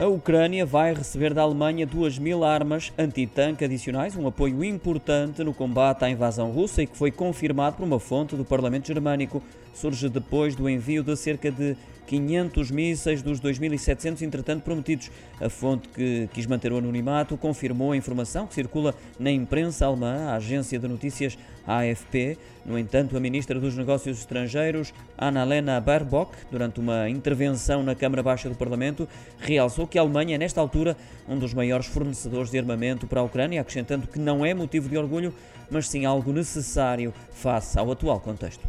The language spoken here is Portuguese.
A Ucrânia vai receber da Alemanha 2 mil armas antitanque adicionais, um apoio importante no combate à invasão russa e que foi confirmado por uma fonte do Parlamento Germânico. Surge depois do envio de cerca de 500 mísseis dos 2.700 entretanto prometidos. A fonte que quis manter o anonimato confirmou a informação que circula na imprensa alemã, a agência de notícias AFP. No entanto, a ministra dos Negócios Estrangeiros, Annalena Baerbock, durante uma intervenção na Câmara Baixa do Parlamento, realçou que a Alemanha é, nesta altura, um dos maiores fornecedores de armamento para a Ucrânia, acrescentando que não é motivo de orgulho, mas sim algo necessário face ao atual contexto.